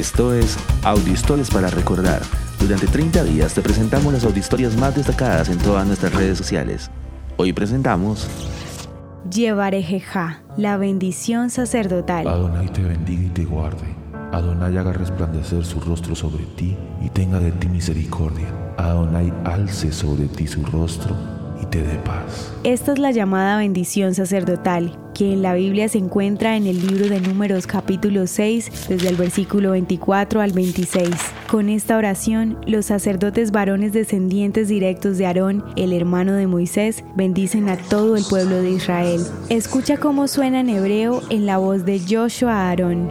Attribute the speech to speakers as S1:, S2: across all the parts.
S1: Esto es Audiohistorias para Recordar. Durante 30 días te presentamos las audiohistorias más destacadas en todas nuestras redes sociales. Hoy presentamos
S2: Llevaré Jeja, la bendición sacerdotal.
S3: Adonai te bendiga y te guarde. Adonai haga resplandecer su rostro sobre ti y tenga de ti misericordia. Adonai alce sobre ti su rostro y te dé paz.
S2: Esta es la llamada bendición sacerdotal, que en la Biblia se encuentra en el libro de Números capítulo 6, desde el versículo 24 al 26. Con esta oración, los sacerdotes varones descendientes directos de Aarón, el hermano de Moisés, bendicen a todo el pueblo de Israel. Escucha cómo suena en hebreo en la voz de Joshua Aarón.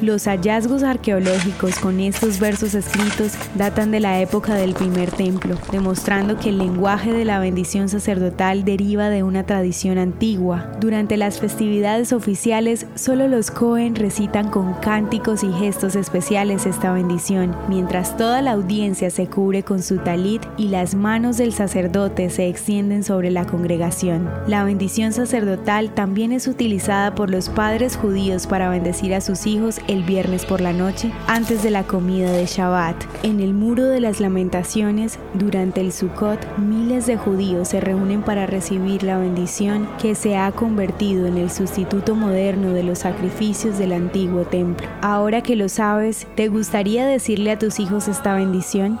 S2: Los hallazgos arqueológicos con estos versos escritos datan de la época del primer templo, demostrando que el lenguaje de la bendición sacerdotal deriva de una tradición antigua. Durante las festividades oficiales, solo los Cohen recitan con cánticos y gestos especiales esta bendición, mientras toda la audiencia se cubre con su talit y las manos del sacerdote se extienden sobre la congregación. La bendición sacerdotal también es utilizada por los padres judíos para bendecir a sus hijos el viernes por la noche antes de la comida de Shabbat. En el muro de las lamentaciones, durante el Sukkot, miles de judíos se reúnen para recibir la bendición que se ha convertido en el sustituto moderno de los sacrificios del antiguo templo. Ahora que lo sabes, ¿te gustaría decirle a tus hijos esta bendición?